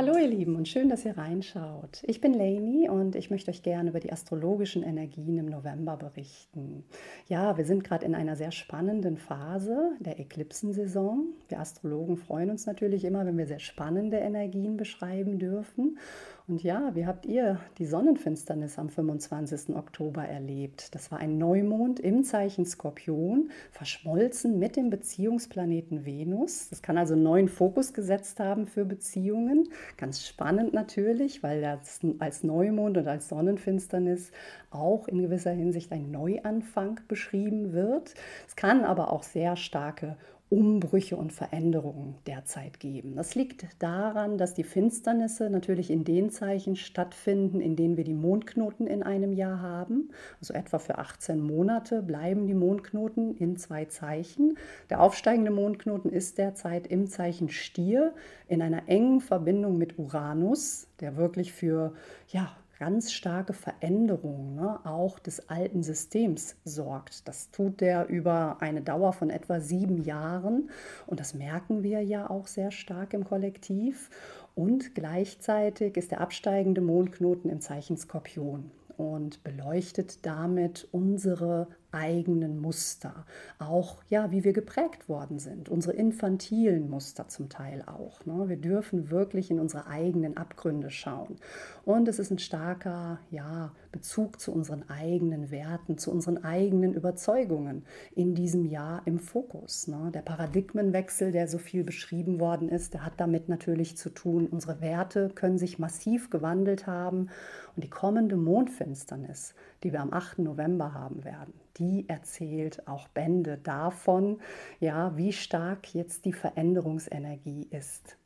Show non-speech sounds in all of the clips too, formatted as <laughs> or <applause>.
Hallo ihr Lieben und schön, dass ihr reinschaut. Ich bin Lainey und ich möchte euch gerne über die astrologischen Energien im November berichten. Ja, wir sind gerade in einer sehr spannenden Phase der Eklipsensaison. Wir Astrologen freuen uns natürlich immer, wenn wir sehr spannende Energien beschreiben dürfen. Und ja, wie habt ihr die Sonnenfinsternis am 25. Oktober erlebt? Das war ein Neumond im Zeichen Skorpion, verschmolzen mit dem Beziehungsplaneten Venus. Das kann also einen neuen Fokus gesetzt haben für Beziehungen. Ganz spannend natürlich, weil das als Neumond und als Sonnenfinsternis auch in gewisser Hinsicht ein Neuanfang beschrieben wird. Es kann aber auch sehr starke Umbrüche und Veränderungen derzeit geben. Das liegt daran, dass die Finsternisse natürlich in den Zeichen stattfinden, in denen wir die Mondknoten in einem Jahr haben. Also etwa für 18 Monate bleiben die Mondknoten in zwei Zeichen. Der aufsteigende Mondknoten ist derzeit im Zeichen Stier in einer engen Verbindung mit Uranus, der wirklich für ja, ganz starke Veränderungen ne, auch des alten Systems sorgt. Das tut der über eine Dauer von etwa sieben Jahren und das merken wir ja auch sehr stark im Kollektiv. Und gleichzeitig ist der absteigende Mondknoten im Zeichen Skorpion und beleuchtet damit unsere eigenen Muster, auch ja, wie wir geprägt worden sind, unsere infantilen Muster zum Teil auch. Ne? Wir dürfen wirklich in unsere eigenen Abgründe schauen. Und es ist ein starker ja, Bezug zu unseren eigenen Werten, zu unseren eigenen Überzeugungen in diesem Jahr im Fokus. Ne? Der Paradigmenwechsel, der so viel beschrieben worden ist, der hat damit natürlich zu tun. Unsere Werte können sich massiv gewandelt haben und die kommende Mondfinsternis, die wir am 8. November haben werden, die erzählt auch Bände davon, ja, wie stark jetzt die Veränderungsenergie ist.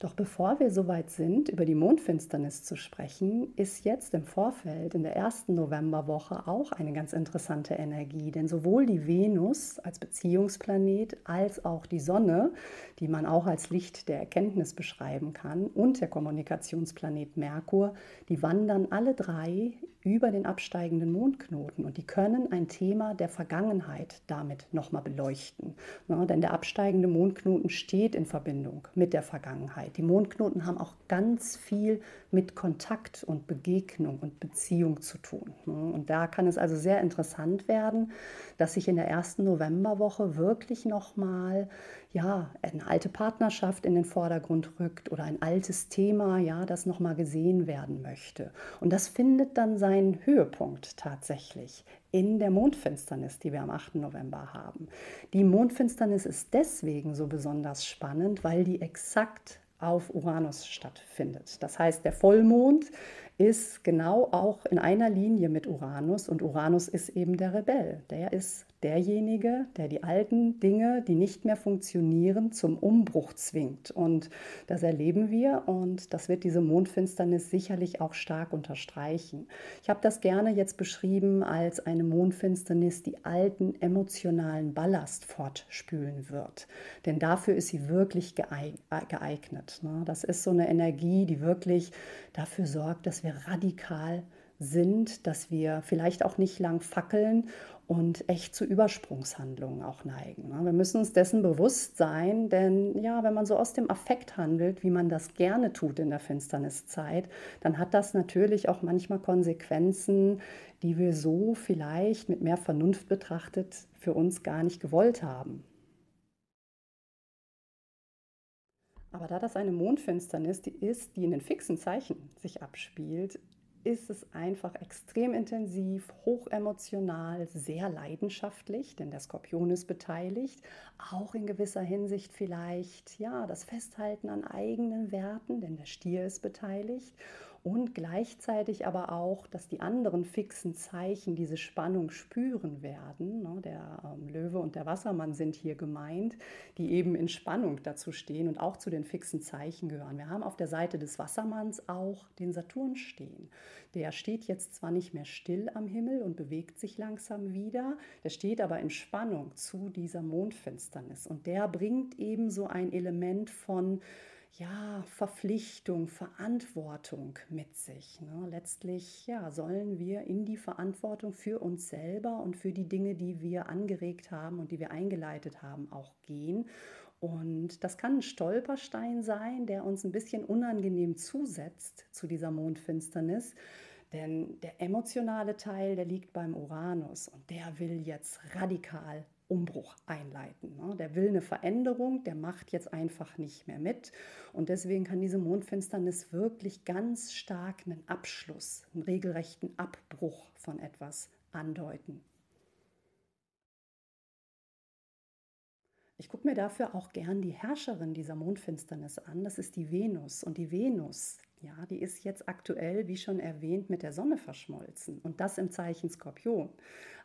Doch bevor wir soweit sind, über die Mondfinsternis zu sprechen, ist jetzt im Vorfeld in der ersten Novemberwoche auch eine ganz interessante Energie. Denn sowohl die Venus als Beziehungsplanet als auch die Sonne, die man auch als Licht der Erkenntnis beschreiben kann, und der Kommunikationsplanet Merkur, die wandern alle drei über den absteigenden Mondknoten und die können ein Thema der Vergangenheit damit nochmal beleuchten. Ne? Denn der absteigende Mondknoten steht in Verbindung mit der Vergangenheit. Die Mondknoten haben auch ganz viel mit Kontakt und Begegnung und Beziehung zu tun. Und da kann es also sehr interessant werden, dass sich in der ersten Novemberwoche wirklich nochmal ja, eine alte Partnerschaft in den Vordergrund rückt oder ein altes Thema, ja, das nochmal gesehen werden möchte. Und das findet dann seinen Höhepunkt tatsächlich in der Mondfinsternis, die wir am 8. November haben. Die Mondfinsternis ist deswegen so besonders spannend, weil die exakt auf Uranus stattfindet. Das heißt, der Vollmond ist genau auch in einer Linie mit Uranus und Uranus ist eben der Rebell. Der ist derjenige, der die alten Dinge, die nicht mehr funktionieren, zum Umbruch zwingt. Und das erleben wir und das wird diese Mondfinsternis sicherlich auch stark unterstreichen. Ich habe das gerne jetzt beschrieben als eine Mondfinsternis, die alten emotionalen Ballast fortspülen wird. Denn dafür ist sie wirklich geeignet. Ne? Das ist so eine Energie, die wirklich dafür sorgt, dass wir radikal sind, dass wir vielleicht auch nicht lang fackeln und echt zu Übersprungshandlungen auch neigen. Ne? Wir müssen uns dessen bewusst sein, denn ja, wenn man so aus dem Affekt handelt, wie man das gerne tut in der Finsterniszeit, dann hat das natürlich auch manchmal Konsequenzen, die wir so vielleicht mit mehr Vernunft betrachtet für uns gar nicht gewollt haben. Aber da das eine Mondfinsternis die ist, die in den fixen Zeichen sich abspielt, ist es einfach extrem intensiv, hochemotional, sehr leidenschaftlich, denn der Skorpion ist beteiligt, auch in gewisser Hinsicht vielleicht ja, das Festhalten an eigenen Werten, denn der Stier ist beteiligt und gleichzeitig aber auch, dass die anderen fixen Zeichen diese Spannung spüren werden. Ne? Der ähm, Löwe und der Wassermann sind hier gemeint, die eben in Spannung dazu stehen und auch zu den fixen Zeichen gehören. Wir haben auf der Seite des Wassermanns auch den Saturn stehen. Der steht jetzt zwar nicht mehr still am Himmel und bewegt sich langsam wieder, der steht aber in Spannung zu dieser Mondfinsternis und der bringt eben so ein Element von ja, Verpflichtung, Verantwortung mit sich. Ne? Letztlich ja, sollen wir in die Verantwortung für uns selber und für die Dinge, die wir angeregt haben und die wir eingeleitet haben, auch gehen Und das kann ein Stolperstein sein, der uns ein bisschen unangenehm zusetzt zu dieser Mondfinsternis. Denn der emotionale Teil, der liegt beim Uranus und der will jetzt radikal Umbruch einleiten. Ne? Der will eine Veränderung, der macht jetzt einfach nicht mehr mit. Und deswegen kann diese Mondfinsternis wirklich ganz stark einen Abschluss, einen regelrechten Abbruch von etwas andeuten. Ich gucke mir dafür auch gern die Herrscherin dieser Mondfinsternis an. Das ist die Venus. Und die Venus, ja, die ist jetzt aktuell, wie schon erwähnt, mit der Sonne verschmolzen. Und das im Zeichen Skorpion.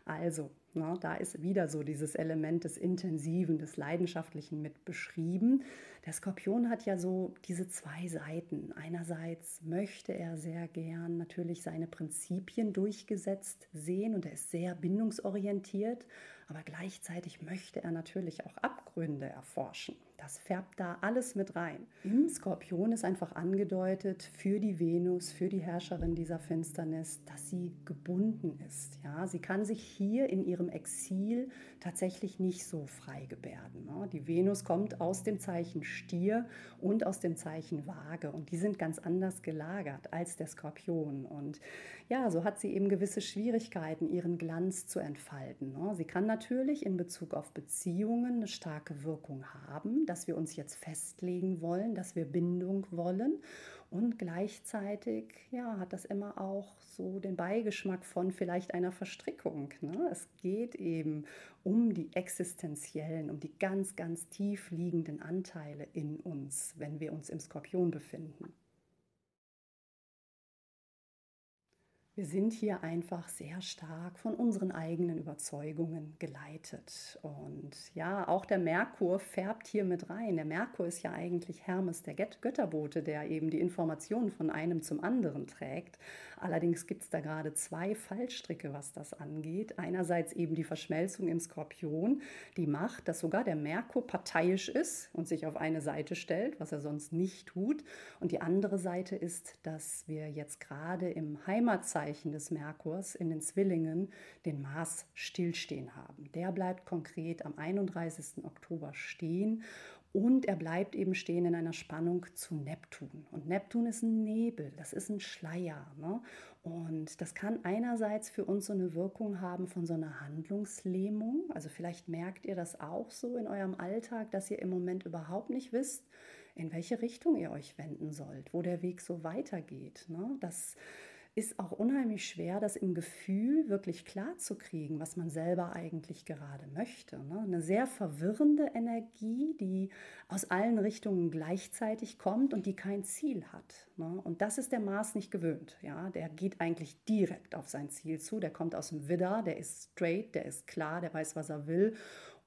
Also, na, da ist wieder so dieses Element des Intensiven, des Leidenschaftlichen mit beschrieben. Der Skorpion hat ja so diese zwei Seiten. Einerseits möchte er sehr gern natürlich seine Prinzipien durchgesetzt sehen und er ist sehr bindungsorientiert, aber gleichzeitig möchte er natürlich auch Abgründe erforschen. Das färbt da alles mit rein. Im Skorpion ist einfach angedeutet für die Venus, für die Herrscherin dieser Finsternis, dass sie gebunden ist. Ja, sie kann sich hier in ihrem Exil tatsächlich nicht so frei gebärden. Ne? Die Venus kommt aus dem Zeichen Stier und aus dem Zeichen Waage und die sind ganz anders gelagert als der Skorpion. Und ja, so hat sie eben gewisse Schwierigkeiten, ihren Glanz zu entfalten. Ne? Sie kann natürlich in Bezug auf Beziehungen eine starke Wirkung haben dass wir uns jetzt festlegen wollen, dass wir Bindung wollen. Und gleichzeitig ja, hat das immer auch so den Beigeschmack von vielleicht einer Verstrickung. Ne? Es geht eben um die existenziellen, um die ganz, ganz tief liegenden Anteile in uns, wenn wir uns im Skorpion befinden. Wir sind hier einfach sehr stark von unseren eigenen Überzeugungen geleitet. Und ja, auch der Merkur färbt hier mit rein. Der Merkur ist ja eigentlich Hermes, der Götterbote, der eben die Informationen von einem zum anderen trägt. Allerdings gibt es da gerade zwei Fallstricke, was das angeht. Einerseits eben die Verschmelzung im Skorpion, die macht, dass sogar der Merkur parteiisch ist und sich auf eine Seite stellt, was er sonst nicht tut. Und die andere Seite ist, dass wir jetzt gerade im Heimatzeit Vorzeichen des Merkurs in den Zwillingen den Mars stillstehen haben. Der bleibt konkret am 31. Oktober stehen und er bleibt eben stehen in einer Spannung zu Neptun. Und Neptun ist ein Nebel, das ist ein Schleier. Ne? Und das kann einerseits für uns so eine Wirkung haben von so einer Handlungslähmung. Also vielleicht merkt ihr das auch so in eurem Alltag, dass ihr im Moment überhaupt nicht wisst, in welche Richtung ihr euch wenden sollt, wo der Weg so weitergeht. Ne? Das ist auch unheimlich schwer, das im Gefühl wirklich klar zu kriegen, was man selber eigentlich gerade möchte. Ne? Eine sehr verwirrende Energie, die aus allen Richtungen gleichzeitig kommt und die kein Ziel hat. Ne? Und das ist der Mars nicht gewöhnt. Der geht eigentlich direkt auf sein Ziel zu. Der kommt aus dem Widder, der ist straight, der ist klar, der weiß, was er will.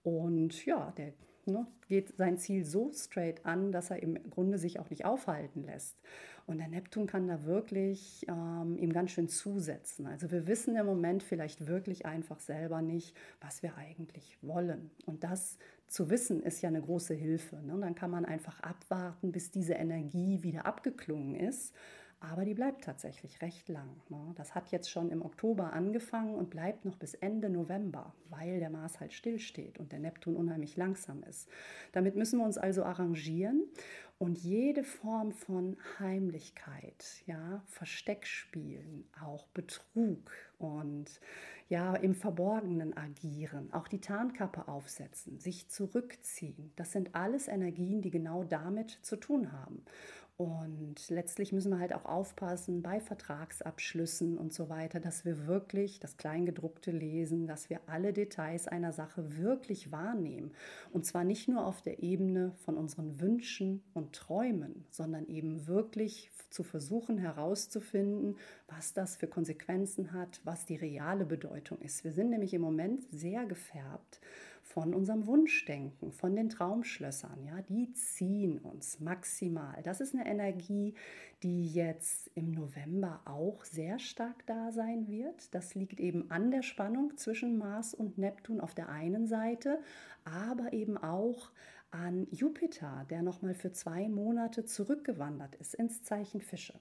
Und ja, der ne, geht sein Ziel so straight an, dass er im Grunde sich auch nicht aufhalten lässt. Und der Neptun kann da wirklich ähm, ihm ganz schön zusetzen. Also wir wissen im Moment vielleicht wirklich einfach selber nicht, was wir eigentlich wollen. Und das zu wissen ist ja eine große Hilfe. Ne? Dann kann man einfach abwarten, bis diese Energie wieder abgeklungen ist aber die bleibt tatsächlich recht lang. Ne? Das hat jetzt schon im Oktober angefangen und bleibt noch bis Ende November, weil der Mars halt stillsteht und der Neptun unheimlich langsam ist. Damit müssen wir uns also arrangieren und jede Form von Heimlichkeit, ja, Versteckspielen, auch Betrug und ja, im Verborgenen agieren, auch die Tarnkappe aufsetzen, sich zurückziehen, das sind alles Energien, die genau damit zu tun haben. Und letztlich müssen wir halt auch aufpassen bei Vertragsabschlüssen und so weiter, dass wir wirklich das Kleingedruckte lesen, dass wir alle Details einer Sache wirklich wahrnehmen. Und zwar nicht nur auf der Ebene von unseren Wünschen und Träumen, sondern eben wirklich zu versuchen herauszufinden, was das für Konsequenzen hat, was die reale Bedeutung ist. Wir sind nämlich im Moment sehr gefärbt von unserem Wunschdenken, von den Traumschlössern. Ja, die ziehen uns maximal. Das ist eine Energie, die jetzt im November auch sehr stark da sein wird. Das liegt eben an der Spannung zwischen Mars und Neptun auf der einen Seite, aber eben auch an Jupiter, der nochmal für zwei Monate zurückgewandert ist ins Zeichen Fische.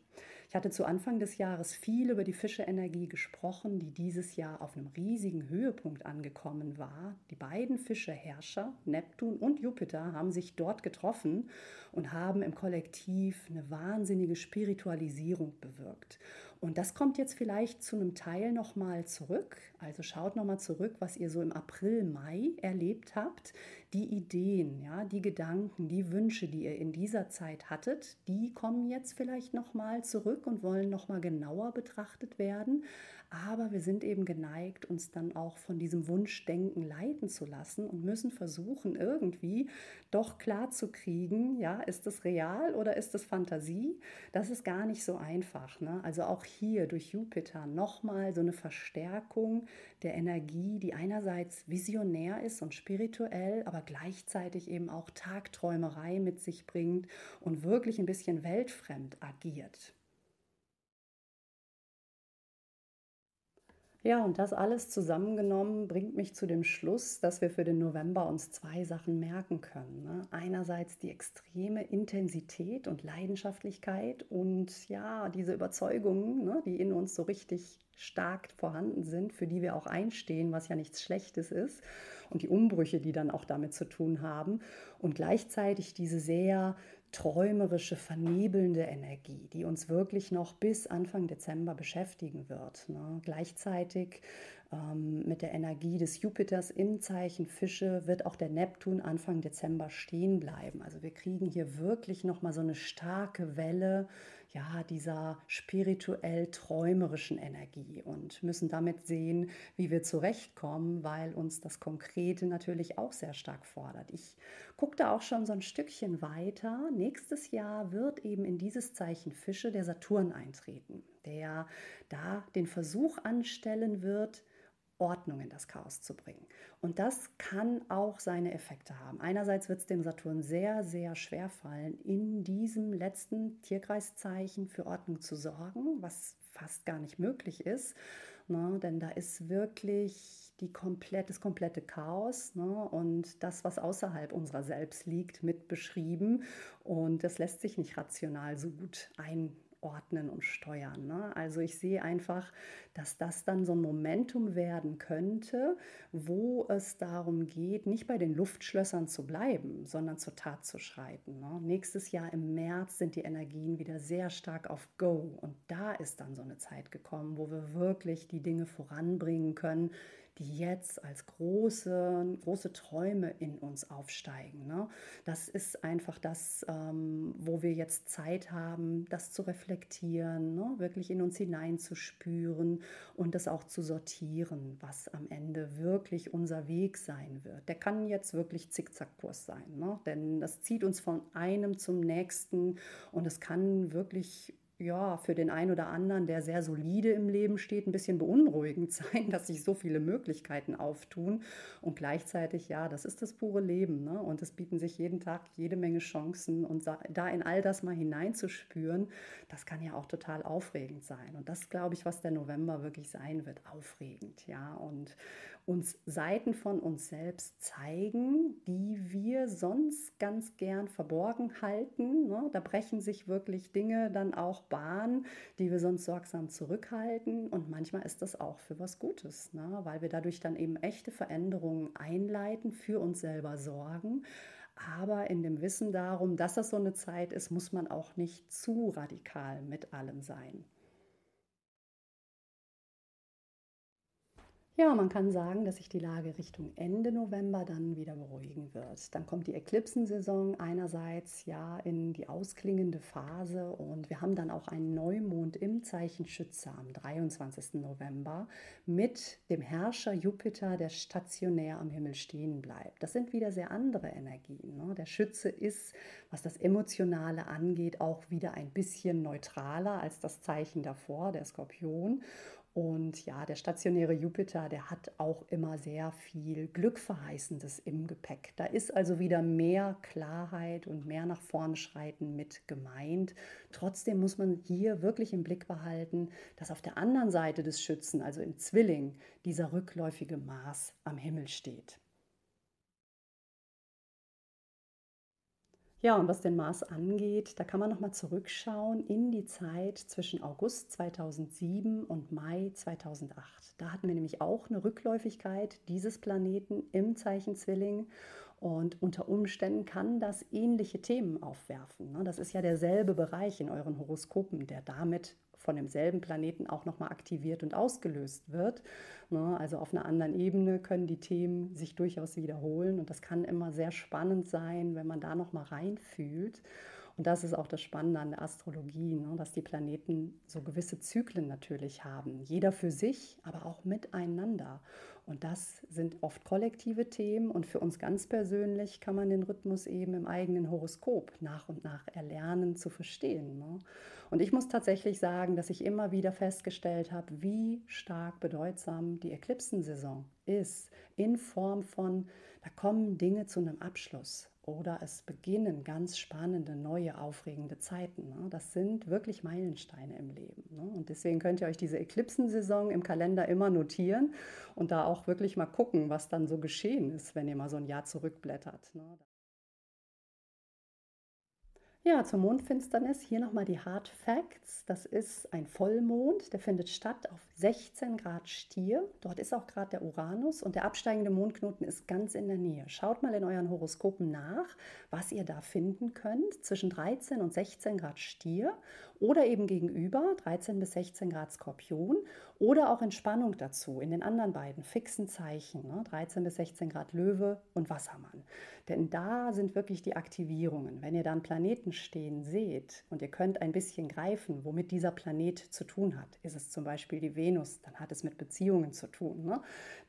Ich hatte zu Anfang des Jahres viel über die Fische-Energie gesprochen, die dieses Jahr auf einem riesigen Höhepunkt angekommen war. Die beiden Fische-Herrscher, Neptun und Jupiter, haben sich dort getroffen und haben im Kollektiv eine wahnsinnige Spiritualisierung bewirkt. Und das kommt jetzt vielleicht zu einem Teil nochmal zurück. Also schaut nochmal zurück, was ihr so im April, Mai erlebt habt. Die Ideen, ja, die Gedanken, die Wünsche, die ihr in dieser Zeit hattet, die kommen jetzt vielleicht nochmal zurück und wollen nochmal genauer betrachtet werden. Aber wir sind eben geneigt, uns dann auch von diesem Wunschdenken leiten zu lassen und müssen versuchen, irgendwie doch klar zu kriegen, ja, ist das real oder ist das Fantasie? Das ist gar nicht so einfach. Ne? Also auch hier durch Jupiter nochmal so eine Verstärkung der Energie, die einerseits visionär ist und spirituell, aber gleichzeitig eben auch Tagträumerei mit sich bringt und wirklich ein bisschen weltfremd agiert. Ja, und das alles zusammengenommen bringt mich zu dem Schluss, dass wir für den November uns zwei Sachen merken können. Ne? Einerseits die extreme Intensität und Leidenschaftlichkeit und ja, diese Überzeugungen, ne, die in uns so richtig stark vorhanden sind, für die wir auch einstehen, was ja nichts Schlechtes ist und die Umbrüche, die dann auch damit zu tun haben und gleichzeitig diese sehr träumerische, vernebelnde Energie, die uns wirklich noch bis Anfang Dezember beschäftigen wird. Ne? Gleichzeitig ähm, mit der Energie des Jupiters im Zeichen Fische wird auch der Neptun Anfang Dezember stehen bleiben. Also wir kriegen hier wirklich noch mal so eine starke Welle ja, dieser spirituell träumerischen Energie und müssen damit sehen, wie wir zurechtkommen, weil uns das Konkrete natürlich auch sehr stark fordert. Ich gucke da auch schon so ein Stückchen weiter. Nächstes Jahr wird eben in dieses Zeichen Fische der Saturn eintreten, der da den Versuch anstellen wird, Ordnung in das Chaos zu bringen. Und das kann auch seine Effekte haben. Einerseits wird es dem Saturn sehr, sehr schwer fallen, in diesem letzten Tierkreiszeichen für Ordnung zu sorgen, was fast gar nicht möglich ist. Ne? Denn da ist wirklich die komplett, das komplette Chaos ne? und das, was außerhalb unserer selbst liegt, mit beschrieben. Und das lässt sich nicht rational so gut ein ordnen und steuern. Ne? Also ich sehe einfach, dass das dann so ein Momentum werden könnte, wo es darum geht, nicht bei den Luftschlössern zu bleiben, sondern zur Tat zu schreiten. Ne? Nächstes Jahr im März sind die Energien wieder sehr stark auf Go und da ist dann so eine Zeit gekommen, wo wir wirklich die Dinge voranbringen können, die jetzt als große, große Träume in uns aufsteigen. Ne? Das ist einfach das, ähm, wo wir jetzt Zeit haben, das zu reflektieren, ne? wirklich in uns hineinzuspüren und das auch zu sortieren, was am Ende wirklich unser Weg sein wird. Der kann jetzt wirklich Zickzackkurs sein, ne? denn das zieht uns von einem zum nächsten und es kann wirklich ja, für den einen oder anderen, der sehr solide im Leben steht, ein bisschen beunruhigend <laughs> sein, dass sich so viele Möglichkeiten auftun. Und gleichzeitig, ja, das ist das pure Leben. Ne? Und es bieten sich jeden Tag jede Menge Chancen. Und da in all das mal hineinzuspüren, das kann ja auch total aufregend sein. Und das glaube ich, was der November wirklich sein wird, aufregend. Ja, und uns Seiten von uns selbst zeigen, die wir sonst ganz gern verborgen halten. Ne? Da brechen sich wirklich Dinge dann auch Bahn, die wir sonst sorgsam zurückhalten. Und manchmal ist das auch für was Gutes, ne? weil wir dadurch dann eben echte Veränderungen einleiten, für uns selber sorgen. Aber in dem Wissen darum, dass das so eine Zeit ist, muss man auch nicht zu radikal mit allem sein. Ja, man kann sagen, dass sich die Lage Richtung Ende November dann wieder beruhigen wird. Dann kommt die Eklipsensaison einerseits ja in die ausklingende Phase und wir haben dann auch einen Neumond im Zeichen Schütze am 23. November mit dem Herrscher Jupiter, der stationär am Himmel stehen bleibt. Das sind wieder sehr andere Energien. Ne? Der Schütze ist, was das Emotionale angeht, auch wieder ein bisschen neutraler als das Zeichen davor, der Skorpion. Und ja, der stationäre Jupiter, der hat auch immer sehr viel Glückverheißendes im Gepäck. Da ist also wieder mehr Klarheit und mehr nach vorne schreiten mit gemeint. Trotzdem muss man hier wirklich im Blick behalten, dass auf der anderen Seite des Schützen, also im Zwilling, dieser rückläufige Mars am Himmel steht. Ja, und was den Mars angeht, da kann man noch mal zurückschauen in die Zeit zwischen August 2007 und Mai 2008. Da hatten wir nämlich auch eine Rückläufigkeit dieses Planeten im Zeichen Zwilling und unter Umständen kann das ähnliche Themen aufwerfen. ne? Das ist ja derselbe Bereich in euren Horoskopen, der damit von demselben Planeten auch nochmal aktiviert und ausgelöst wird. ne? Also auf einer anderen Ebene können die Themen sich durchaus wiederholen und das kann immer sehr spannend sein, wenn man da nochmal reinfühlt. Und das ist auch das Spannende an der Astrologie, ne? dass die Planeten so gewisse Zyklen natürlich haben. Jeder für sich, aber auch miteinander. Und das sind oft kollektive Themen. Und für uns ganz persönlich kann man den Rhythmus eben im eigenen Horoskop nach und nach erlernen zu verstehen. Ne? Und ich muss tatsächlich sagen, dass ich immer wieder festgestellt habe, wie stark bedeutsam die Eklipsensaison ist. In Form von, da kommen Dinge zu einem Abschluss oder es beginnen ganz spannende, neue, aufregende Zeiten. Ne? Das sind wirklich Meilensteine im Leben. Ne? Und deswegen könnt ihr euch diese Eklipsensaison im Kalender immer notieren und da auch wirklich mal gucken, was dann so geschehen ist, wenn ihr mal so ein Jahr zurückblättert. Ne? Ja, zur Mondfinsternis hier nochmal die Hard Facts. Das ist ein Vollmond, der findet statt auf 16 Grad Stier. Dort ist auch gerade der Uranus und der absteigende Mondknoten ist ganz in der Nähe. Schaut mal in euren Horoskopen nach, was ihr da finden könnt zwischen 13 und 16 Grad Stier oder eben gegenüber 13 bis 16 Grad Skorpion oder auch Entspannung dazu in den anderen beiden fixen Zeichen, ne? 13 bis 16 Grad Löwe und Wassermann. Denn da sind wirklich die Aktivierungen. Wenn ihr dann Planeten stehen seht und ihr könnt ein bisschen greifen, womit dieser Planet zu tun hat, ist es zum Beispiel die Venus, dann hat es mit Beziehungen zu tun, ne?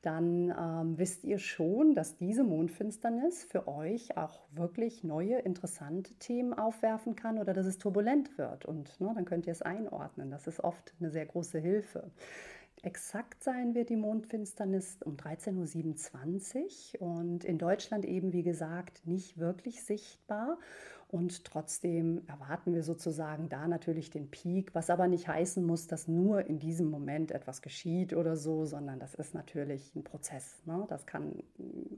dann ähm, wisst ihr schon, dass diese Mondfinsternis für euch auch wirklich neue, interessante Themen aufwerfen kann oder dass es turbulent wird. Und ne, dann könnt ihr es einordnen. Das ist oft eine sehr große Hilfe. Exakt sein wird die Mondfinsternis um 13.27 Uhr und in Deutschland eben, wie gesagt, nicht wirklich sichtbar. Und trotzdem erwarten wir sozusagen da natürlich den Peak, was aber nicht heißen muss, dass nur in diesem Moment etwas geschieht oder so, sondern das ist natürlich ein Prozess. Ne? Das kann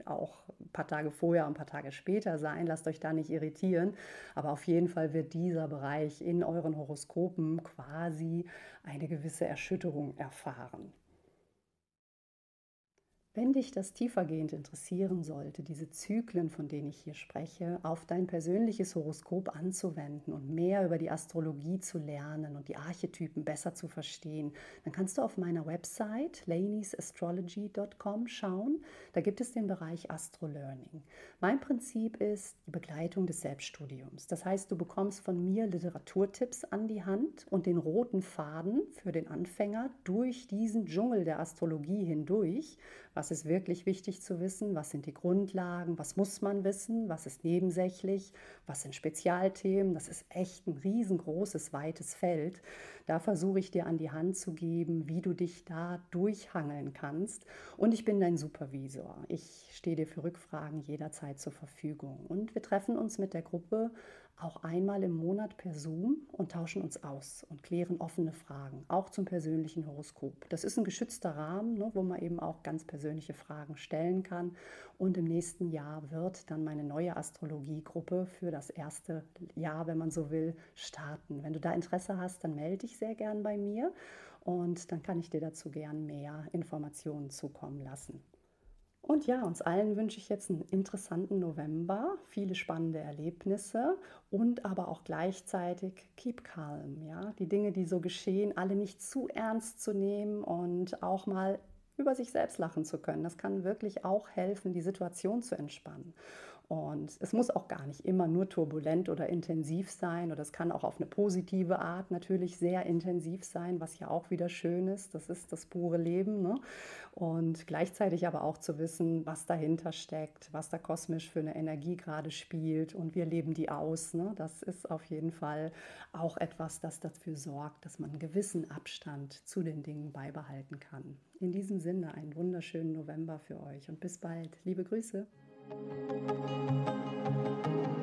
auch ein paar Tage vorher, ein paar Tage später sein. Lasst euch da nicht irritieren. Aber auf jeden Fall wird dieser Bereich in euren Horoskopen quasi eine gewisse Erschütterung erfahren. Wenn dich das tiefergehend interessieren sollte, diese Zyklen, von denen ich hier spreche, auf dein persönliches Horoskop anzuwenden und mehr über die Astrologie zu lernen und die Archetypen besser zu verstehen, dann kannst du auf meiner Website laniesastrology.com schauen. Da gibt es den Bereich Astrolearning. Mein Prinzip ist die Begleitung des Selbststudiums. Das heißt, du bekommst von mir Literaturtipps an die Hand und den roten Faden für den Anfänger durch diesen Dschungel der Astrologie hindurch, was ist wirklich wichtig zu wissen? Was sind die Grundlagen? Was muss man wissen? Was ist nebensächlich? Was sind Spezialthemen? Das ist echt ein riesengroßes, weites Feld. Da versuche ich dir an die Hand zu geben, wie du dich da durchhangeln kannst. Und ich bin dein Supervisor. Ich stehe dir für Rückfragen jederzeit zur Verfügung. Und wir treffen uns mit der Gruppe auch einmal im Monat per Zoom und tauschen uns aus und klären offene Fragen, auch zum persönlichen Horoskop. Das ist ein geschützter Rahmen, ne, wo man eben auch ganz persönliche Fragen stellen kann. Und im nächsten Jahr wird dann meine neue Astrologiegruppe für das erste Jahr, wenn man so will, starten. Wenn du da Interesse hast, dann melde dich sehr gern bei mir und dann kann ich dir dazu gern mehr Informationen zukommen lassen. Und ja, uns allen wünsche ich jetzt einen interessanten November, viele spannende Erlebnisse und aber auch gleichzeitig keep calm, ja, die Dinge, die so geschehen, alle nicht zu ernst zu nehmen und auch mal über sich selbst lachen zu können. Das kann wirklich auch helfen, die Situation zu entspannen. Und es muss auch gar nicht immer nur turbulent oder intensiv sein oder es kann auch auf eine positive Art natürlich sehr intensiv sein, was ja auch wieder schön ist. Das ist das pure Leben. Ne? Und gleichzeitig aber auch zu wissen, was dahinter steckt, was da kosmisch für eine Energie gerade spielt und wir leben die aus. Ne? Das ist auf jeden Fall auch etwas, das dafür sorgt, dass man einen gewissen Abstand zu den Dingen beibehalten kann. In diesem Sinne einen wunderschönen November für euch und bis bald. Liebe Grüße. Thank you.